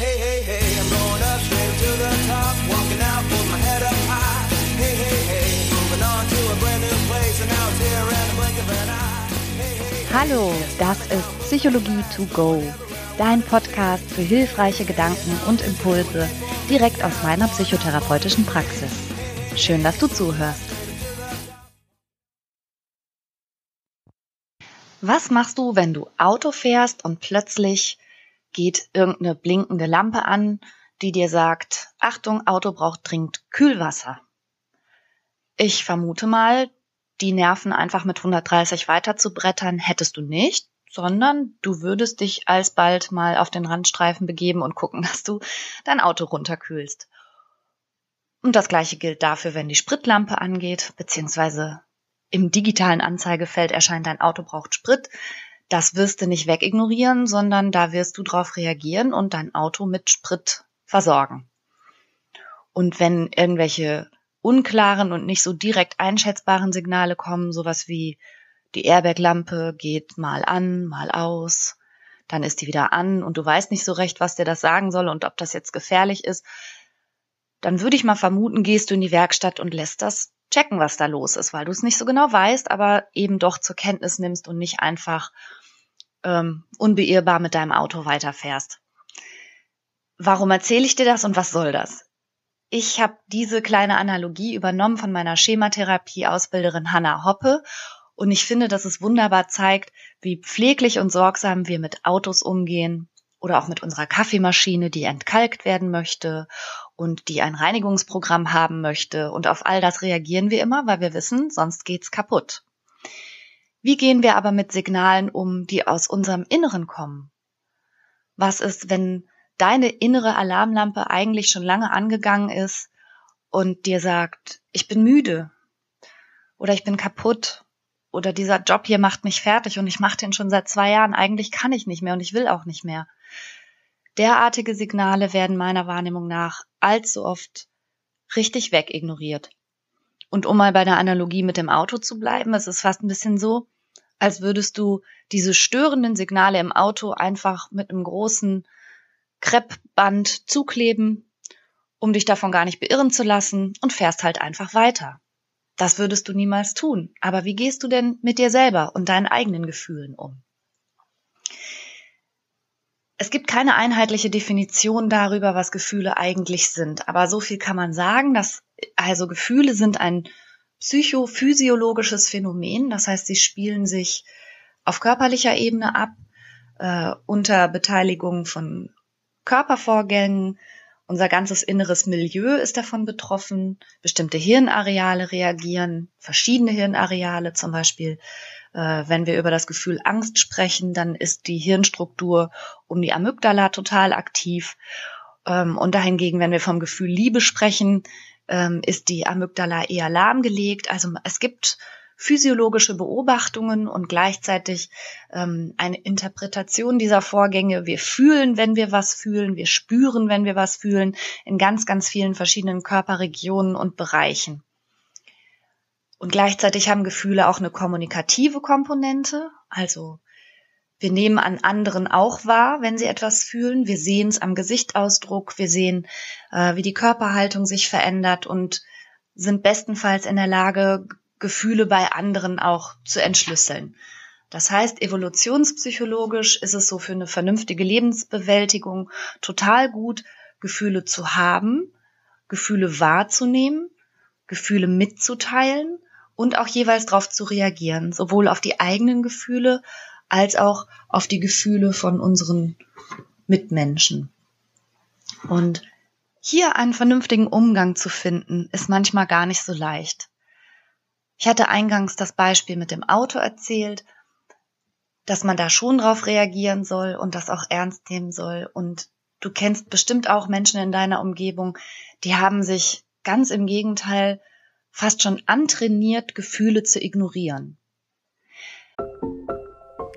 Hey, hey, hey, I'm going up straight to the top, walking out with my head up high. Hey, hey, hey, moving on to a brand new place, and now it's here in the blink of an eye. Hallo, das ist Psychologie to go, dein Podcast für hilfreiche Gedanken und Impulse direkt aus meiner psychotherapeutischen Praxis. Schön, dass du zuhörst. Was machst du, wenn du Auto fährst und plötzlich geht irgendeine blinkende Lampe an, die dir sagt, Achtung, Auto braucht dringend Kühlwasser? Ich vermute mal, die Nerven einfach mit 130 weiter zu brettern hättest du nicht, sondern du würdest dich alsbald mal auf den Randstreifen begeben und gucken, dass du dein Auto runterkühlst. Und das gleiche gilt dafür, wenn die Spritlampe angeht, beziehungsweise im digitalen Anzeigefeld erscheint, dein Auto braucht Sprit. Das wirst du nicht wegignorieren, sondern da wirst du drauf reagieren und dein Auto mit Sprit versorgen. Und wenn irgendwelche unklaren und nicht so direkt einschätzbaren Signale kommen, sowas wie die Airbag-Lampe geht mal an, mal aus, dann ist die wieder an und du weißt nicht so recht, was dir das sagen soll und ob das jetzt gefährlich ist, dann würde ich mal vermuten, gehst du in die Werkstatt und lässt das checken, was da los ist, weil du es nicht so genau weißt, aber eben doch zur Kenntnis nimmst und nicht einfach ähm, unbeirrbar mit deinem Auto weiterfährst. Warum erzähle ich dir das und was soll das? Ich habe diese kleine Analogie übernommen von meiner Schematherapie-Ausbilderin Hanna Hoppe und ich finde, dass es wunderbar zeigt, wie pfleglich und sorgsam wir mit Autos umgehen oder auch mit unserer Kaffeemaschine, die entkalkt werden möchte und die ein Reinigungsprogramm haben möchte. Und auf all das reagieren wir immer, weil wir wissen, sonst geht's kaputt. Wie gehen wir aber mit Signalen um, die aus unserem Inneren kommen? Was ist, wenn deine innere Alarmlampe eigentlich schon lange angegangen ist und dir sagt, ich bin müde oder ich bin kaputt oder dieser Job hier macht mich fertig und ich mache den schon seit zwei Jahren, eigentlich kann ich nicht mehr und ich will auch nicht mehr. Derartige Signale werden meiner Wahrnehmung nach allzu oft richtig wegignoriert. Und um mal bei der Analogie mit dem Auto zu bleiben, es ist fast ein bisschen so, als würdest du diese störenden Signale im Auto einfach mit einem großen Kreppband zukleben, um dich davon gar nicht beirren zu lassen und fährst halt einfach weiter. Das würdest du niemals tun. Aber wie gehst du denn mit dir selber und deinen eigenen Gefühlen um? Es gibt keine einheitliche Definition darüber, was Gefühle eigentlich sind. Aber so viel kann man sagen, dass also Gefühle sind ein psychophysiologisches Phänomen. Das heißt, sie spielen sich auf körperlicher Ebene ab, äh, unter Beteiligung von Körpervorgängen. Unser ganzes inneres Milieu ist davon betroffen. Bestimmte Hirnareale reagieren, verschiedene Hirnareale zum Beispiel äh, wenn wir über das Gefühl Angst sprechen, dann ist die Hirnstruktur um die Amygdala total aktiv. Ähm, und dahingegen, wenn wir vom Gefühl Liebe sprechen, ähm, ist die Amygdala eher lahmgelegt. Also es gibt physiologische Beobachtungen und gleichzeitig ähm, eine Interpretation dieser Vorgänge. Wir fühlen, wenn wir was fühlen, wir spüren, wenn wir was fühlen, in ganz, ganz vielen verschiedenen Körperregionen und Bereichen. Und gleichzeitig haben Gefühle auch eine kommunikative Komponente. Also wir nehmen an anderen auch wahr, wenn sie etwas fühlen. Wir sehen es am Gesichtsausdruck. Wir sehen, äh, wie die Körperhaltung sich verändert und sind bestenfalls in der Lage, Gefühle bei anderen auch zu entschlüsseln. Das heißt, evolutionspsychologisch ist es so für eine vernünftige Lebensbewältigung total gut, Gefühle zu haben, Gefühle wahrzunehmen, Gefühle mitzuteilen und auch jeweils darauf zu reagieren, sowohl auf die eigenen Gefühle als auch auf die Gefühle von unseren Mitmenschen. Und hier einen vernünftigen Umgang zu finden, ist manchmal gar nicht so leicht. Ich hatte eingangs das Beispiel mit dem Auto erzählt, dass man da schon drauf reagieren soll und das auch ernst nehmen soll. Und du kennst bestimmt auch Menschen in deiner Umgebung, die haben sich ganz im Gegenteil fast schon antrainiert, Gefühle zu ignorieren.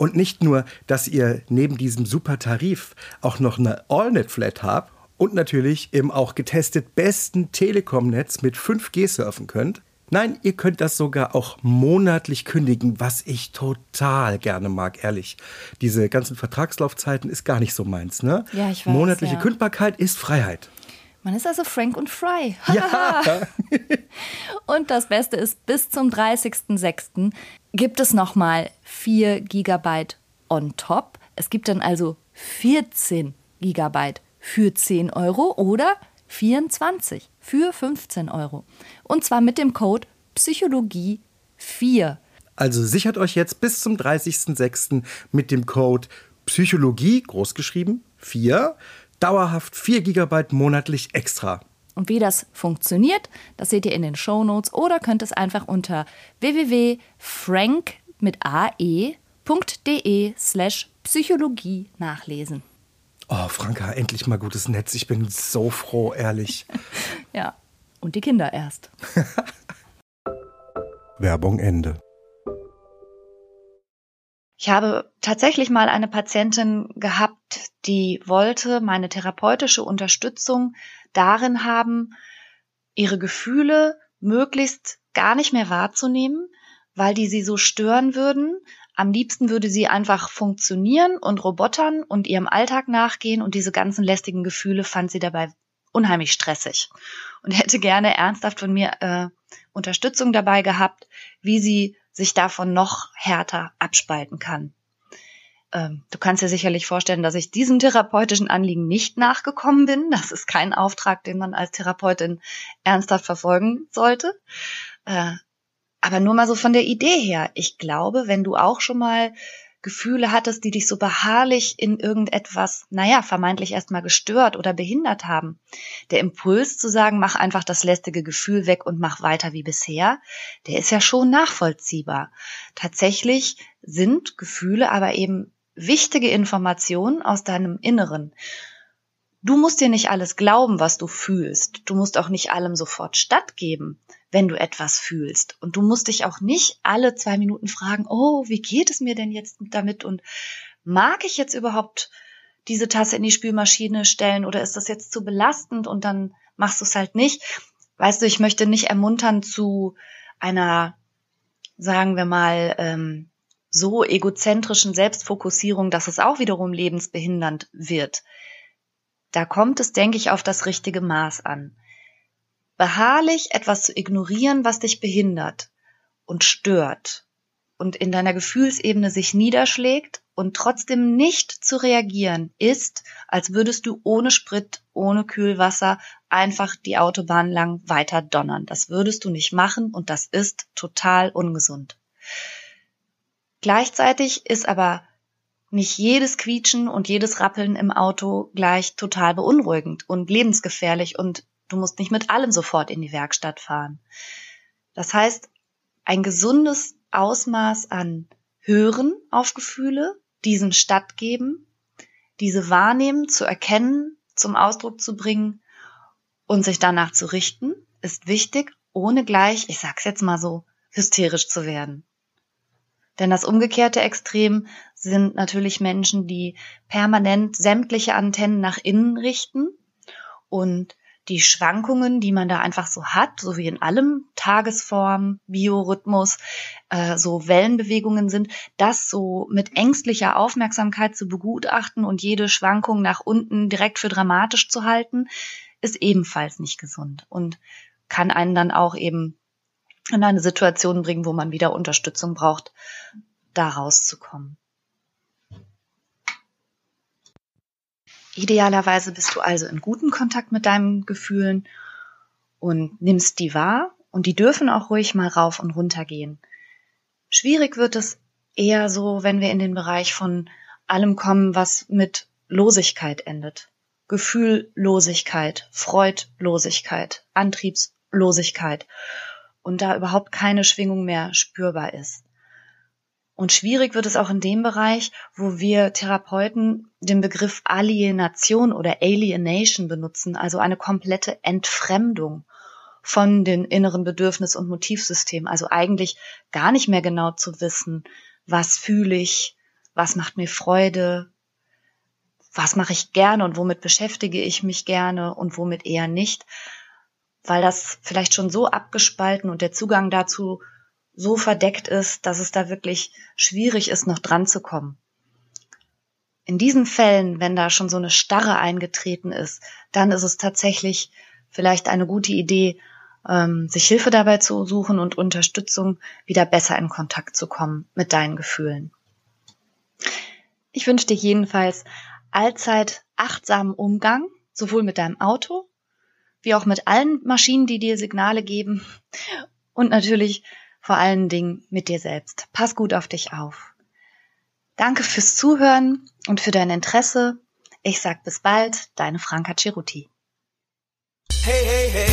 Und nicht nur, dass ihr neben diesem super Tarif auch noch eine AllNet-Flat habt und natürlich im auch getestet besten Telekom-Netz mit 5G surfen könnt. Nein, ihr könnt das sogar auch monatlich kündigen, was ich total gerne mag, ehrlich. Diese ganzen Vertragslaufzeiten ist gar nicht so meins, ne? Ja, ich weiß, Monatliche ja. Kündbarkeit ist Freiheit. Man ist also Frank und Fry. Ja. Und das Beste ist, bis zum 30.06. gibt es nochmal 4 Gigabyte on top. Es gibt dann also 14 Gigabyte für 10 Euro oder 24 für 15 Euro. Und zwar mit dem Code Psychologie 4. Also sichert euch jetzt bis zum 30.06. mit dem Code Psychologie, großgeschrieben, 4, dauerhaft 4 GB monatlich extra. Und wie das funktioniert, das seht ihr in den Shownotes oder könnt es einfach unter www.frank mit ae.de slash Psychologie nachlesen. Oh, Franka, endlich mal gutes Netz. Ich bin so froh, ehrlich. Ja, und die Kinder erst. Werbung Ende. Ich habe tatsächlich mal eine Patientin gehabt, die wollte meine therapeutische Unterstützung darin haben, ihre Gefühle möglichst gar nicht mehr wahrzunehmen, weil die sie so stören würden. Am liebsten würde sie einfach funktionieren und robotern und ihrem Alltag nachgehen und diese ganzen lästigen Gefühle fand sie dabei unheimlich stressig und hätte gerne ernsthaft von mir äh, Unterstützung dabei gehabt, wie sie sich davon noch härter abspalten kann. Ähm, du kannst dir sicherlich vorstellen, dass ich diesem therapeutischen Anliegen nicht nachgekommen bin. Das ist kein Auftrag, den man als Therapeutin ernsthaft verfolgen sollte. Äh, aber nur mal so von der Idee her. Ich glaube, wenn du auch schon mal Gefühle hattest, die dich so beharrlich in irgendetwas, naja, vermeintlich erstmal gestört oder behindert haben. Der Impuls zu sagen, mach einfach das lästige Gefühl weg und mach weiter wie bisher, der ist ja schon nachvollziehbar. Tatsächlich sind Gefühle aber eben wichtige Informationen aus deinem Inneren. Du musst dir nicht alles glauben, was du fühlst. Du musst auch nicht allem sofort stattgeben, wenn du etwas fühlst. Und du musst dich auch nicht alle zwei Minuten fragen, oh, wie geht es mir denn jetzt damit? Und mag ich jetzt überhaupt diese Tasse in die Spülmaschine stellen oder ist das jetzt zu belastend und dann machst du es halt nicht? Weißt du, ich möchte nicht ermuntern zu einer, sagen wir mal, ähm, so egozentrischen Selbstfokussierung, dass es auch wiederum lebensbehindernd wird. Da kommt es, denke ich, auf das richtige Maß an. Beharrlich etwas zu ignorieren, was dich behindert und stört und in deiner Gefühlsebene sich niederschlägt und trotzdem nicht zu reagieren, ist, als würdest du ohne Sprit, ohne Kühlwasser einfach die Autobahn lang weiter donnern. Das würdest du nicht machen und das ist total ungesund. Gleichzeitig ist aber nicht jedes Quietschen und jedes Rappeln im Auto gleich total beunruhigend und lebensgefährlich und du musst nicht mit allem sofort in die Werkstatt fahren. Das heißt, ein gesundes Ausmaß an Hören auf Gefühle, diesen stattgeben, diese wahrnehmen, zu erkennen, zum Ausdruck zu bringen und sich danach zu richten, ist wichtig, ohne gleich, ich sag's jetzt mal so, hysterisch zu werden. Denn das umgekehrte Extrem sind natürlich Menschen, die permanent sämtliche Antennen nach innen richten und die Schwankungen, die man da einfach so hat, so wie in allem Tagesform, Biorhythmus, äh, so Wellenbewegungen sind, das so mit ängstlicher Aufmerksamkeit zu begutachten und jede Schwankung nach unten direkt für dramatisch zu halten, ist ebenfalls nicht gesund und kann einen dann auch eben in eine Situation bringen, wo man wieder Unterstützung braucht, da rauszukommen. Idealerweise bist du also in gutem Kontakt mit deinen Gefühlen und nimmst die wahr und die dürfen auch ruhig mal rauf und runter gehen. Schwierig wird es eher so, wenn wir in den Bereich von allem kommen, was mit Losigkeit endet. Gefühllosigkeit, Freudlosigkeit, Antriebslosigkeit und da überhaupt keine Schwingung mehr spürbar ist. Und schwierig wird es auch in dem Bereich, wo wir Therapeuten den Begriff Alienation oder Alienation benutzen, also eine komplette Entfremdung von den inneren Bedürfnis- und Motivsystemen. Also eigentlich gar nicht mehr genau zu wissen, was fühle ich, was macht mir Freude, was mache ich gerne und womit beschäftige ich mich gerne und womit eher nicht, weil das vielleicht schon so abgespalten und der Zugang dazu so verdeckt ist, dass es da wirklich schwierig ist, noch dran zu kommen. In diesen Fällen, wenn da schon so eine Starre eingetreten ist, dann ist es tatsächlich vielleicht eine gute Idee, ähm, sich Hilfe dabei zu suchen und Unterstützung, wieder besser in Kontakt zu kommen mit deinen Gefühlen. Ich wünsche dir jedenfalls allzeit achtsamen Umgang, sowohl mit deinem Auto wie auch mit allen Maschinen, die dir Signale geben und natürlich vor allen Dingen mit dir selbst. Pass gut auf dich auf. Danke fürs Zuhören und für dein Interesse. Ich sag bis bald, deine Franka Ceruti. Hey, hey, hey,